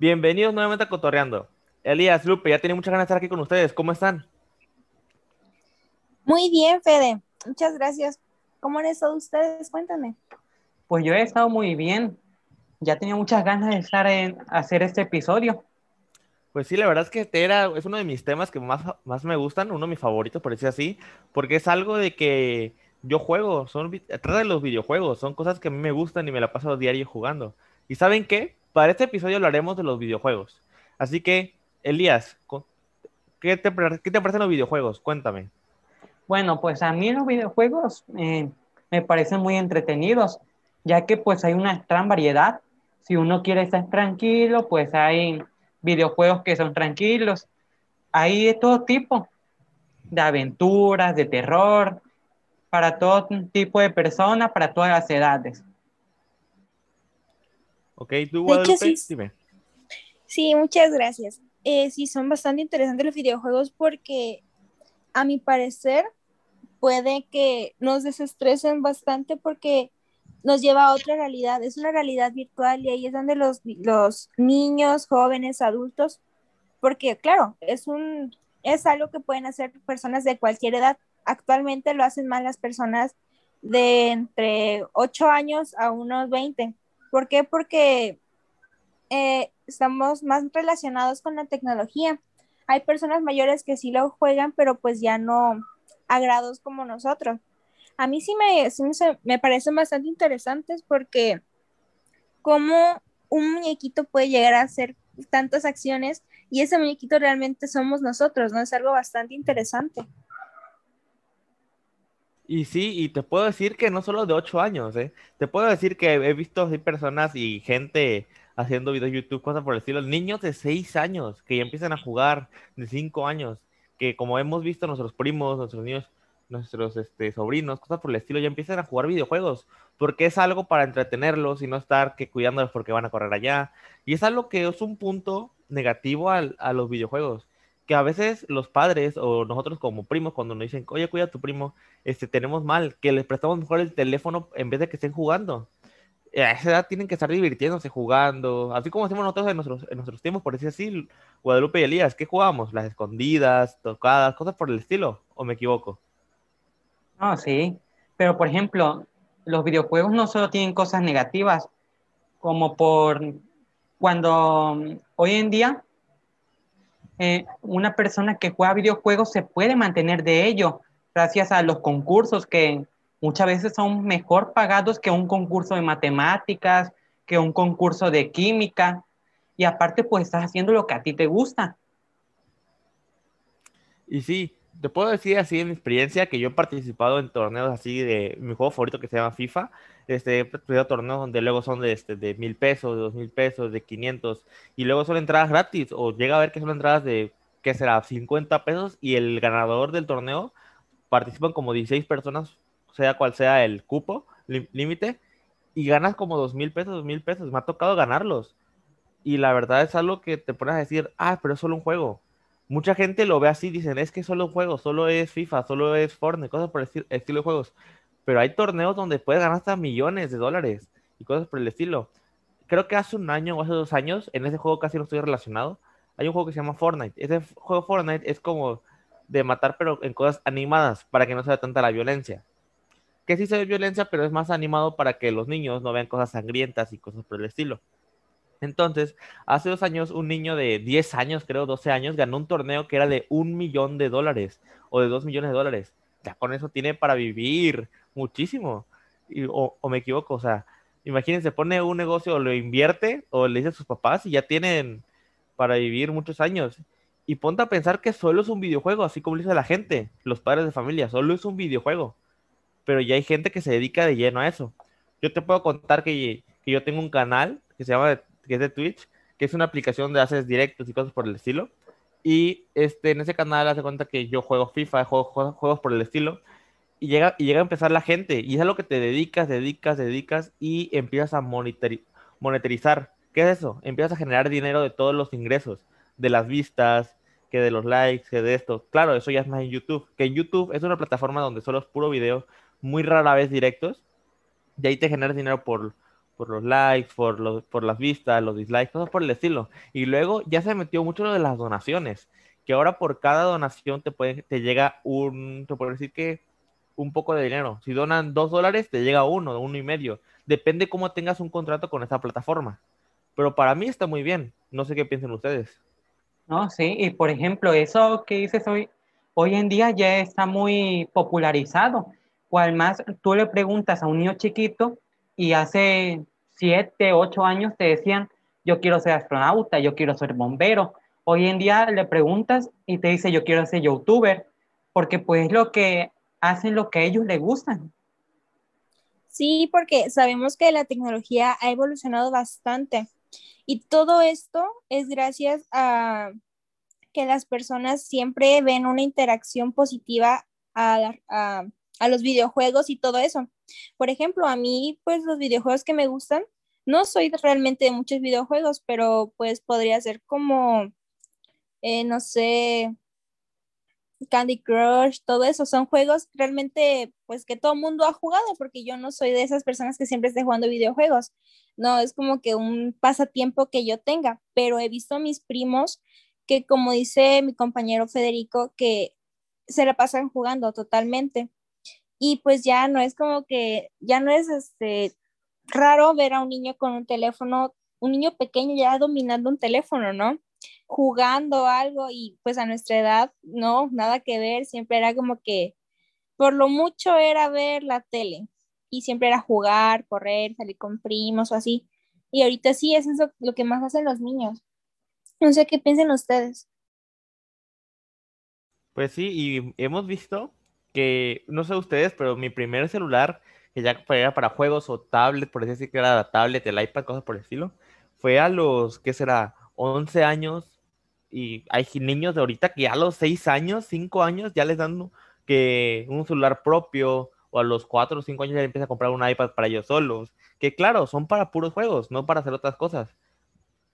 Bienvenidos nuevamente a Cotorreando. Elías, Lupe, ya tiene muchas ganas de estar aquí con ustedes. ¿Cómo están? Muy bien, Fede. Muchas gracias. ¿Cómo han estado ustedes? Cuéntame. Pues yo he estado muy bien. Ya tenía muchas ganas de estar en hacer este episodio. Pues sí, la verdad es que era, es uno de mis temas que más, más me gustan, uno de mis favoritos, por decir así, porque es algo de que yo juego, son, trata de los videojuegos, son cosas que a mí me gustan y me la paso diario jugando. ¿Y saben qué? Para este episodio hablaremos de los videojuegos. Así que, Elías, ¿qué te, parecen los videojuegos? Cuéntame. Bueno, pues a mí los videojuegos eh, me parecen muy entretenidos, ya que pues hay una gran variedad. Si uno quiere estar tranquilo, pues hay videojuegos que son tranquilos. Hay de todo tipo, de aventuras, de terror, para todo tipo de personas, para todas las edades. Ok, tú, Guadalupe, sí, Sí, muchas gracias. Eh, sí, son bastante interesantes los videojuegos porque, a mi parecer, puede que nos desestresen bastante porque nos lleva a otra realidad. Es una realidad virtual y ahí es donde los, los niños, jóvenes, adultos, porque claro, es, un, es algo que pueden hacer personas de cualquier edad. Actualmente lo hacen más las personas de entre 8 años a unos 20. ¿Por qué? Porque eh, estamos más relacionados con la tecnología. Hay personas mayores que sí lo juegan, pero pues ya no a grados como nosotros. A mí sí me, sí me, parecen bastante interesantes porque cómo un muñequito puede llegar a hacer tantas acciones y ese muñequito realmente somos nosotros, ¿no? Es algo bastante interesante. Y sí, y te puedo decir que no solo de 8 años, ¿eh? Te puedo decir que he visto personas y gente haciendo videos YouTube, cosas por el estilo, niños de 6 años que ya empiezan a jugar, de 5 años, que como hemos visto nuestros primos, nuestros niños, nuestros este, sobrinos, cosas por el estilo, ya empiezan a jugar videojuegos, porque es algo para entretenerlos y no estar que cuidándolos porque van a correr allá. Y es algo que es un punto negativo a los videojuegos que a veces los padres o nosotros como primos cuando nos dicen, oye, cuida a tu primo, este, tenemos mal, que les prestamos mejor el teléfono en vez de que estén jugando. A esa edad tienen que estar divirtiéndose jugando, así como hacemos nosotros en nuestros, en nuestros tiempos, por decir así, Guadalupe y Elías, ¿qué jugábamos? Las escondidas, tocadas, cosas por el estilo, ¿o me equivoco? Ah, sí, pero por ejemplo, los videojuegos no solo tienen cosas negativas, como por cuando hoy en día eh, una persona que juega videojuegos se puede mantener de ello gracias a los concursos que muchas veces son mejor pagados que un concurso de matemáticas, que un concurso de química. Y aparte, pues estás haciendo lo que a ti te gusta. Y sí, te puedo decir así en mi experiencia que yo he participado en torneos así de mi juego favorito que se llama FIFA. Este, he participado torneos donde luego son de, este, de mil pesos, de dos mil pesos, de 500 y luego son entradas gratis o llega a ver que son entradas de, ¿qué será? 50 pesos y el ganador del torneo participan como 16 personas, sea cual sea el cupo límite y ganas como dos mil pesos, dos mil pesos. Me ha tocado ganarlos. Y la verdad es algo que te pones a decir, ah, pero es solo un juego mucha gente lo ve así, dicen, es que solo juego, solo es FIFA, solo es Fortnite, cosas por el estilo de juegos. Pero hay torneos donde puedes ganar hasta millones de dólares y cosas por el estilo. Creo que hace un año o hace dos años, en ese juego casi no estoy relacionado, hay un juego que se llama Fortnite. Ese juego Fortnite es como de matar, pero en cosas animadas, para que no sea tanta la violencia. Que sí se ve violencia, pero es más animado para que los niños no vean cosas sangrientas y cosas por el estilo. Entonces, hace dos años, un niño de 10 años, creo, 12 años, ganó un torneo que era de un millón de dólares o de dos millones de dólares. Ya con eso tiene para vivir muchísimo. o, me equivoco, o sea, imagínense, pone un negocio lo invierte o le dice a sus papás y ya tienen para vivir muchos años. Y ponte a pensar que solo es un videojuego, así como dice la gente, los padres de familia, solo es un videojuego. Pero ya hay gente que se dedica de lleno a eso. Yo te puedo contar que, que yo tengo un canal que se llama que es de Twitch, que es una aplicación donde haces directos y cosas por el estilo. Y este, en ese canal hace cuenta que yo juego FIFA, juego, juegos por el estilo. Y llega, y llega a empezar la gente. Y es a lo que te dedicas, dedicas, dedicas y empiezas a monetarizar. ¿Qué es eso? Empiezas a generar dinero de todos los ingresos, de las vistas, que de los likes, que de esto. Claro, eso ya es más en YouTube. Que en YouTube es una plataforma donde solo es puro video, muy rara vez directos. Y ahí te generas dinero por, por los likes, por, los, por las vistas, los dislikes, cosas por el estilo. Y luego ya se metió mucho lo de las donaciones, que ahora por cada donación te, puede, te llega un, te puedo decir que un poco de dinero. Si donan dos dólares, te llega uno, uno y medio. Depende cómo tengas un contrato con esa plataforma. Pero para mí está muy bien. No sé qué piensan ustedes. No, sí, y por ejemplo, eso que dices hoy, hoy en día ya está muy popularizado. O además, tú le preguntas a un niño chiquito y hace siete, ocho años te decían, yo quiero ser astronauta, yo quiero ser bombero. Hoy en día le preguntas y te dice, yo quiero ser youtuber, porque pues lo que hacen lo que a ellos les gustan. Sí, porque sabemos que la tecnología ha evolucionado bastante y todo esto es gracias a que las personas siempre ven una interacción positiva a, a, los videojuegos y todo eso. Por ejemplo, a mí, pues los videojuegos que me gustan, no soy realmente de muchos videojuegos, pero pues podría ser como, eh, no sé, Candy Crush, todo eso, son juegos realmente pues que todo mundo ha jugado, porque yo no soy de esas personas que siempre esté jugando videojuegos, no, es como que un pasatiempo que yo tenga, pero he visto a mis primos que como dice mi compañero Federico, que se la pasan jugando totalmente. Y pues ya no es como que, ya no es este, raro ver a un niño con un teléfono, un niño pequeño ya dominando un teléfono, ¿no? jugando algo y pues a nuestra edad, no, nada que ver, siempre era como que por lo mucho era ver la tele y siempre era jugar, correr, salir con primos o así. Y ahorita sí, es eso lo que más hacen los niños. No sé qué piensen ustedes. Pues sí, y hemos visto que, no sé ustedes, pero mi primer celular, que ya era para juegos o tablet, por decir que era la tablet, el iPad, cosas por el estilo, fue a los, ¿qué será? 11 años y hay niños de ahorita que a los 6 años, 5 años ya les dan que un celular propio o a los 4 o 5 años ya empiezan a comprar un iPad para ellos solos, que claro, son para puros juegos, no para hacer otras cosas.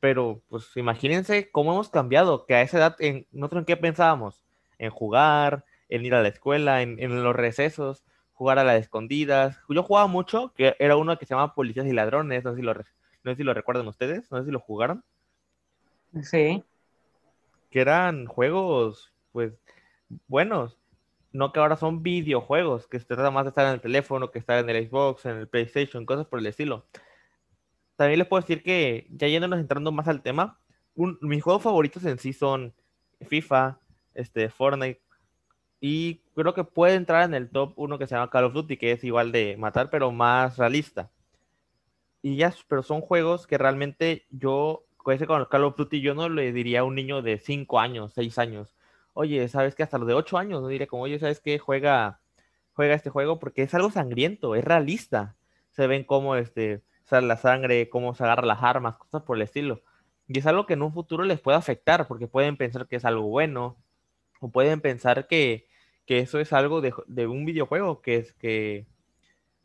Pero pues imagínense cómo hemos cambiado, que a esa edad en, nosotros en qué pensábamos, en jugar, en ir a la escuela, en, en los recesos, jugar a las escondidas. Yo jugaba mucho, que era uno que se llama Policías y Ladrones, no sé si lo, no sé si lo recuerdan ustedes, no sé si lo jugaron. Sí. Que eran juegos, pues, buenos. No que ahora son videojuegos, que se trata más de estar en el teléfono, que estar en el Xbox, en el PlayStation, cosas por el estilo. También les puedo decir que, ya yéndonos entrando más al tema, mis juegos favoritos en sí son FIFA, este, Fortnite, y creo que puede entrar en el top uno que se llama Call of Duty, que es igual de matar, pero más realista. Y ya, pero son juegos que realmente yo con el Call of Duty yo no le diría a un niño de 5 años, 6 años, oye, ¿sabes qué? Hasta los de 8 años no diría como, oye, ¿sabes qué? Juega, juega este juego porque es algo sangriento, es realista. Se ven cómo este, sale la sangre, cómo se agarran las armas, cosas por el estilo. Y es algo que en un futuro les puede afectar porque pueden pensar que es algo bueno o pueden pensar que, que eso es algo de, un videojuego que es que,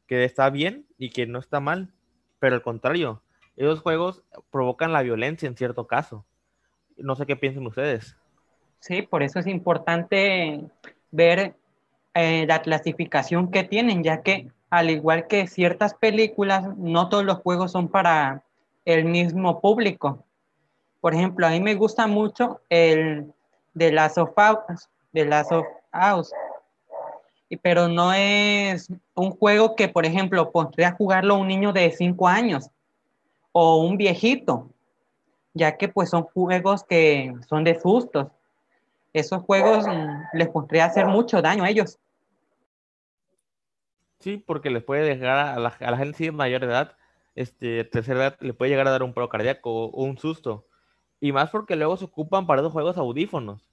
está bien y que no está mal. Pero al contrario, esos juegos provocan la violencia en cierto caso. No sé qué piensan ustedes. Sí, por eso es importante ver eh, la clasificación que tienen, ya que al igual que ciertas películas, no todos los juegos son para el mismo público. Por ejemplo, a mí me gusta mucho el de Last of Us, de Last Us, pero no es un juego que, por ejemplo, podría jugarlo un niño de 5 años o un viejito, ya que pues son juegos que son de sustos. Esos juegos mm, les podría hacer mucho daño a ellos. Sí, porque les puede dejar a la, a la gente mayor de edad, este, tercera edad, le puede llegar a dar un paro cardíaco o un susto. Y más porque luego se ocupan para esos juegos audífonos,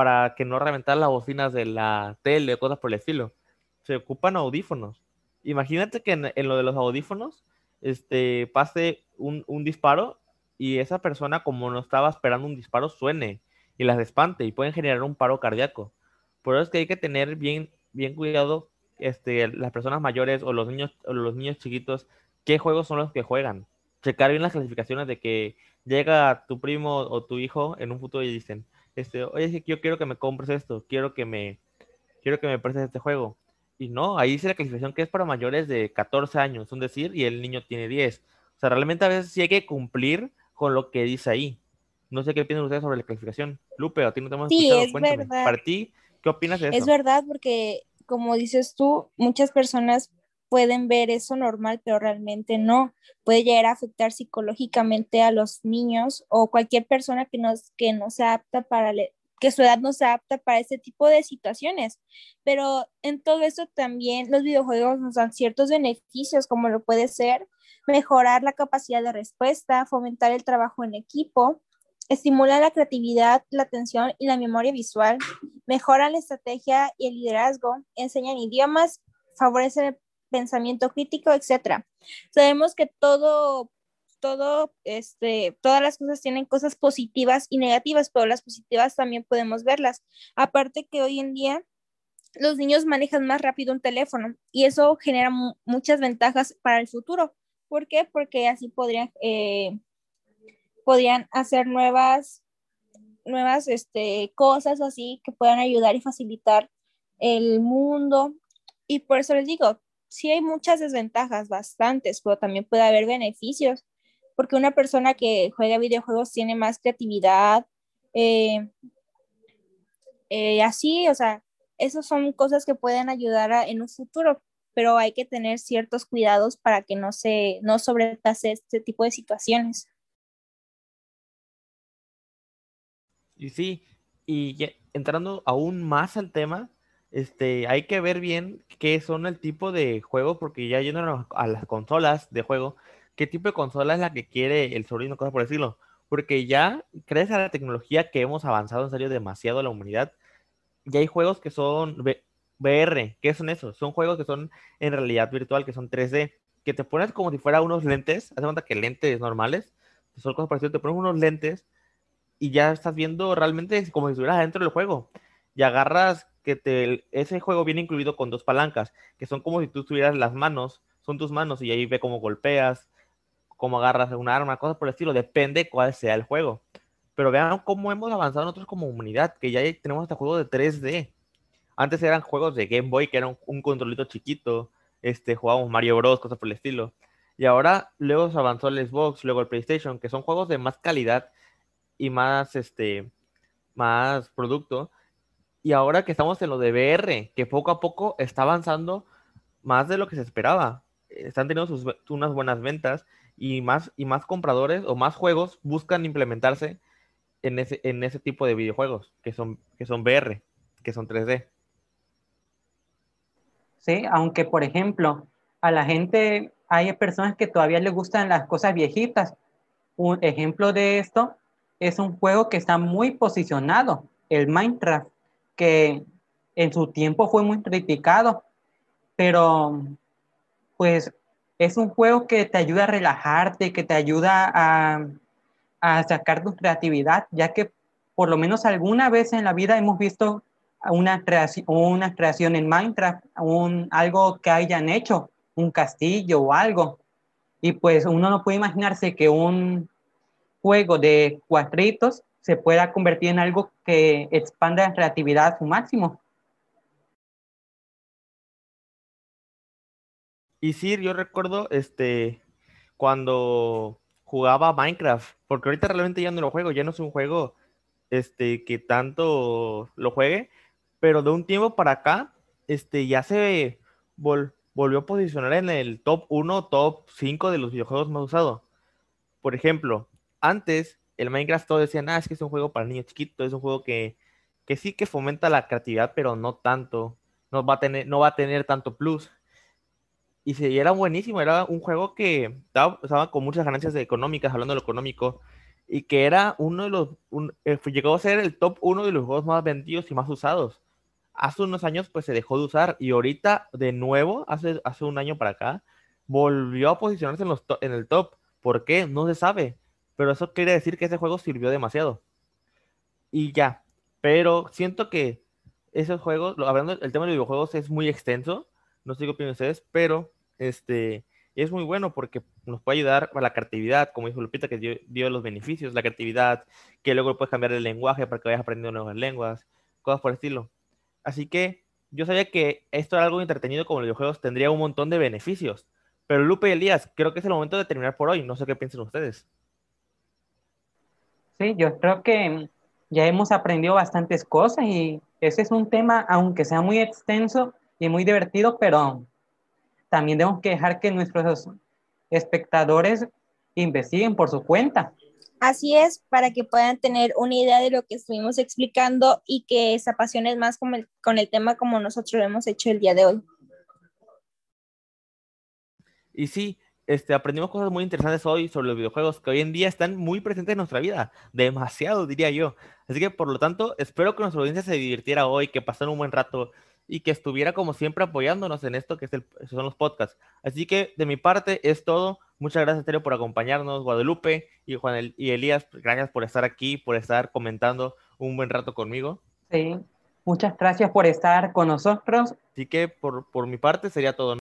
para que no reventar las bocinas de la tele o cosas por el estilo. Se ocupan audífonos. Imagínate que en, lo de los audífonos, este, pase un, un, disparo y esa persona, como no estaba esperando un disparo, suene y las espante y pueden generar un paro cardíaco. Por eso es que hay que tener bien, bien cuidado este, las personas mayores o los niños, o los niños chiquitos, qué juegos son los que juegan. Checar bien las clasificaciones de que llega tu primo o tu hijo en un futuro y dicen, este, oye, yo quiero que me compres esto, quiero que me, quiero que me prestes este juego. Y no, ahí dice la clasificación que es para mayores de 14 años, un decir, y el niño tiene 10. O sea, realmente a veces sí hay que cumplir con lo que dice ahí. No sé qué piensan ustedes sobre la clasificación. Lupe, a ti no te hemos Sí, es verdad. Para ti, ¿qué opinas de eso? Es verdad, porque como dices tú, muchas personas pueden ver eso normal, pero realmente no. Puede llegar a afectar psicológicamente a los niños o cualquier persona que no, que no se apta para que su edad no se apta para este tipo de situaciones. Pero en todo eso también los videojuegos nos dan ciertos beneficios, como lo puede ser mejorar la capacidad de respuesta, fomentar el trabajo en equipo, estimular la creatividad, la atención y la memoria visual, mejoran la estrategia y el liderazgo, enseñan idiomas, favorecen pensamiento crítico, etc. Sabemos que todo, todo, este, todas las cosas tienen cosas positivas y negativas, pero las positivas también podemos verlas. Aparte que hoy en día los niños manejan más rápido un teléfono y eso genera muchas ventajas para el futuro. ¿Por qué? Porque así podrían, eh, podrían hacer nuevas, nuevas este, cosas así que puedan ayudar y facilitar el mundo. Y por eso les digo, sí hay muchas desventajas, bastantes, pero también puede haber beneficios, porque una persona que juega videojuegos tiene más creatividad, eh, eh, así, o sea, esas son cosas que pueden ayudar en un futuro, pero hay que tener ciertos cuidados para que no se no sobrepase este tipo de situaciones. Y sí, y entrando aún más al tema, este, hay que ver bien qué son el tipo de juegos, porque ya yendo a las consolas de juego, qué tipo de consola es la que quiere el sobrino, cosas por decirlo. Porque ya, crees a la tecnología que hemos avanzado en serio demasiado la humanidad, ya hay juegos que son VR. ¿Qué son esos? Son juegos que son en realidad virtual, que son 3D, que te pones como si fuera unos lentes, hace cuenta que lentes normales, son cosas parecidas, te pones unos lentes y ya estás viendo realmente como si estuvieras dentro del juego. Y agarras que te, ese juego viene incluido con dos palancas, que son como si tú tuvieras las manos, son tus manos y ahí ve cómo golpeas, cómo agarras un arma, cosas por el estilo, depende cuál sea el juego. Pero vean cómo hemos avanzado nosotros como humanidad, que ya tenemos este juego de 3D. Antes eran juegos de Game Boy, que era un, controlito chiquito, este, jugábamos Mario Bros, cosas por el estilo. Y ahora luego se avanzó el Xbox, luego el PlayStation, que son juegos de más calidad y más, este, más producto. Y ahora que estamos en lo de VR, que poco a poco está avanzando más de lo que se esperaba. Están teniendo sus, unas buenas ventas y más, y más compradores o más juegos buscan implementarse en ese, en ese tipo de videojuegos que son, que son VR, que son 3D. Sí, aunque por ejemplo, a la gente hay personas que todavía les gustan las cosas viejitas. Un ejemplo de esto es un juego que está muy posicionado, el Minecraft, que en su tiempo fue muy criticado, pero pues es un juego que te ayuda a relajarte, que te ayuda a, sacar tu creatividad, ya que por lo menos alguna vez en la vida hemos visto una creación, una creación en Minecraft, un, algo que hayan hecho, un castillo o algo. Y pues uno no puede imaginarse que un juego de cuadritos se pueda convertir en algo que expanda la creatividad a su máximo. Y sí, yo recuerdo este cuando jugaba Minecraft, porque ahorita realmente ya no lo juego, ya no es un juego este que tanto lo juegue, pero de un tiempo para acá, este, ya se volvió a posicionar en el top 1, top 5 de los videojuegos más usados. Por ejemplo, antes el Minecraft todos decían, ah, es que es un juego para niños chiquitos, es un juego que, que sí que fomenta la creatividad, pero no tanto, no va a tener, no va a tener tanto plus. Y, se, era buenísimo, era un juego que estaba, con muchas ganancias económicas, hablando de lo económico, y que era uno de los, eh, llegó a ser el top 1 de los juegos más vendidos y más usados hace unos años pues se dejó de usar y ahorita de nuevo, hace, hace un año para acá, volvió a posicionarse en, los en el top. ¿Por qué? No se sabe. Pero eso quiere decir que ese juego sirvió demasiado. Y ya. Pero siento que esos juegos, hablando del tema de videojuegos, es muy extenso. No sé qué opinan ustedes, pero este es muy bueno porque nos puede ayudar a la creatividad, como dijo Lupita, que dio, dio los beneficios, la creatividad, que luego puedes cambiar el lenguaje para que vayas aprendiendo nuevas lenguas, cosas por el estilo. Así que yo sabía que esto era algo entretenido como los videojuegos, tendría un montón de beneficios, Pero Lupe y Elías, creo que es el momento de terminar por hoy. No sé qué piensan ustedes. Sí, yo creo que ya hemos aprendido bastantes cosas y ese es un tema, aunque sea muy extenso y muy divertido, pero también tenemos que dejar que nuestros espectadores investiguen por su cuenta. Así es, para que puedan tener una idea de lo que estuvimos explicando y que se apasionen más con el, con el tema como nosotros lo hemos hecho el día de hoy. Y sí, este, aprendimos cosas muy interesantes hoy sobre los videojuegos que hoy en día están muy presentes en nuestra vida, demasiado diría yo. Así que por lo tanto, espero que nuestra audiencia se divirtiera hoy, que pasaran un buen rato y que estuviera como siempre apoyándonos en esto que es el, son los podcasts. Así que de mi parte es todo. Muchas gracias, Tereo, por acompañarnos, Guadalupe y Juan y Elías, gracias por estar aquí, por estar comentando un buen rato conmigo. Sí, muchas gracias por estar con nosotros. Así que por, por mi parte sería todo.